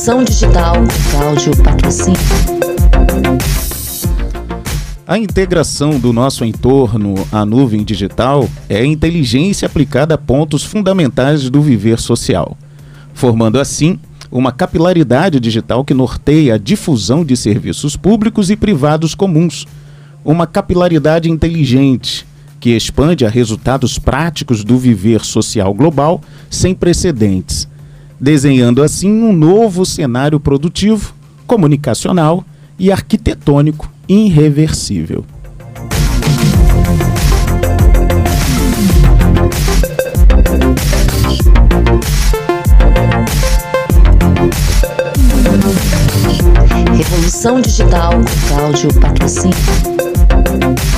Revolução Digital. Cláudio Patrocínio. A integração do nosso entorno à nuvem digital é inteligência aplicada a pontos fundamentais do viver social, formando assim uma capilaridade digital que norteia a difusão de serviços públicos e privados comuns, uma capilaridade inteligente que expande a resultados práticos do viver social global sem precedentes, desenhando assim um novo cenário produtivo, comunicacional e arquitetônico irreversível. Revolução Digital Cláudio Patrocínio.